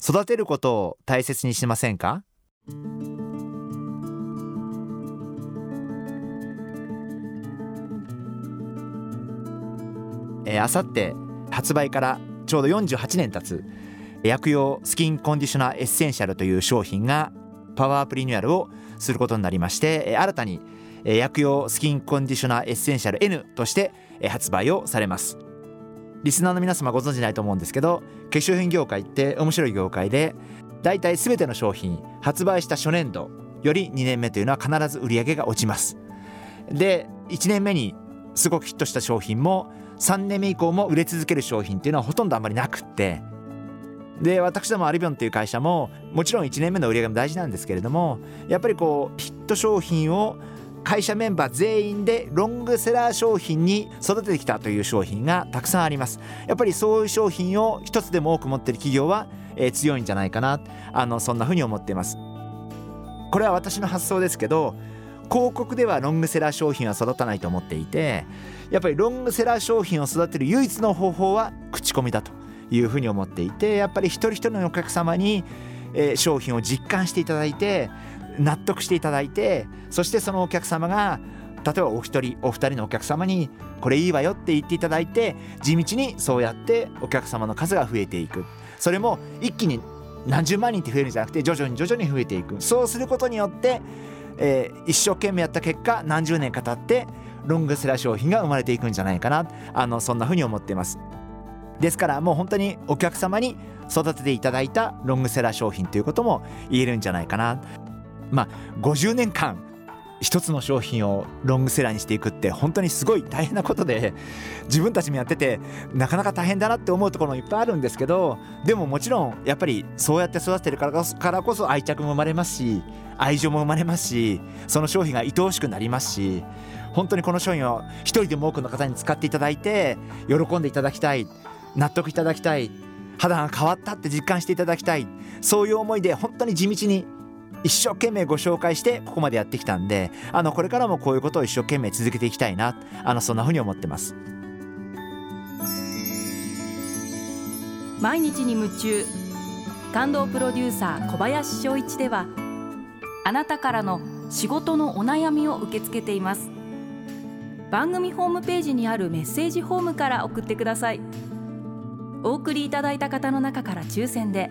育てることを大切にしませんか？えー、あさって発売からちょうど48年経つ薬用スキンコンディショナーエッセンシャルという商品がパワーアップリニューアルをすることになりまして新たに薬用スキンコンディショナーエッセンシャル N として発売をされます。リスナーの皆様ご存知ないと思うんですけど化粧品業界って面白い業界でだいたい全ての商品発売した初年度より2年目というのは必ず売り上げが落ちます。で1年目にすごくヒットした商品も3年目以降も売れ続ける商品っていうのはほとんどあんまりなくって。で私どもアルビオンっていう会社ももちろん1年目の売り上げも大事なんですけれどもやっぱりこうヒット商品を会社メンバー全員でロングセラー商品に育ててきたという商品がたくさんあります。やっぱりそういう商品を一つでも多く持ってる企業は、えー、強いんじゃないかな。あのそんな風に思っています。これは私の発想ですけど広告ではロングセラー商品は育たないと思っていてやっぱりロングセラー商品を育てる唯一の方法は口コミだというふうに思っていてやっぱり一人一人のお客様に、えー、商品を実感していただいて納得していただいてそしてそのお客様が例えばお一人お二人のお客様にこれいいわよって言っていただいて地道にそうやってお客様の数が増えていく。それも一気に何十万人って増えるんじゃなくて徐々に徐々に増えていく。そうすることによって、えー、一生懸命やった結果何十年か経ってロングセラー商品が生まれていくんじゃないかな。あのそんな風に思っています。ですからもう本当にお客様に育てていただいたロングセラー商品ということも言えるんじゃないかな。まあ50年間一つの商品をロングセラーにしていくって本当にすごい大変なことで自分たちもやっててなかなか大変だなって思うところもいっぱいあるんですけどでももちろんやっぱりそうやって育ててるからこそ愛着も生まれますし愛情も生まれますしその商品が愛おしくなりますし本当にこの商品を一人でも多くの方に使っていただいて喜んでいただきたい納得いただきたい肌が変わったって実感していただきたいそういう思いで本当に地道に一生懸命ご紹介してここまでやってきたんであのこれからもこういうことを一生懸命続けていきたいなあのそんなふうに思ってます。毎日に夢中。感動プロデューサー小林翔一ではあなたからの仕事のお悩みを受け付けています。番組ホームページにあるメッセージフォームから送ってください。お送りいただいた方の中から抽選で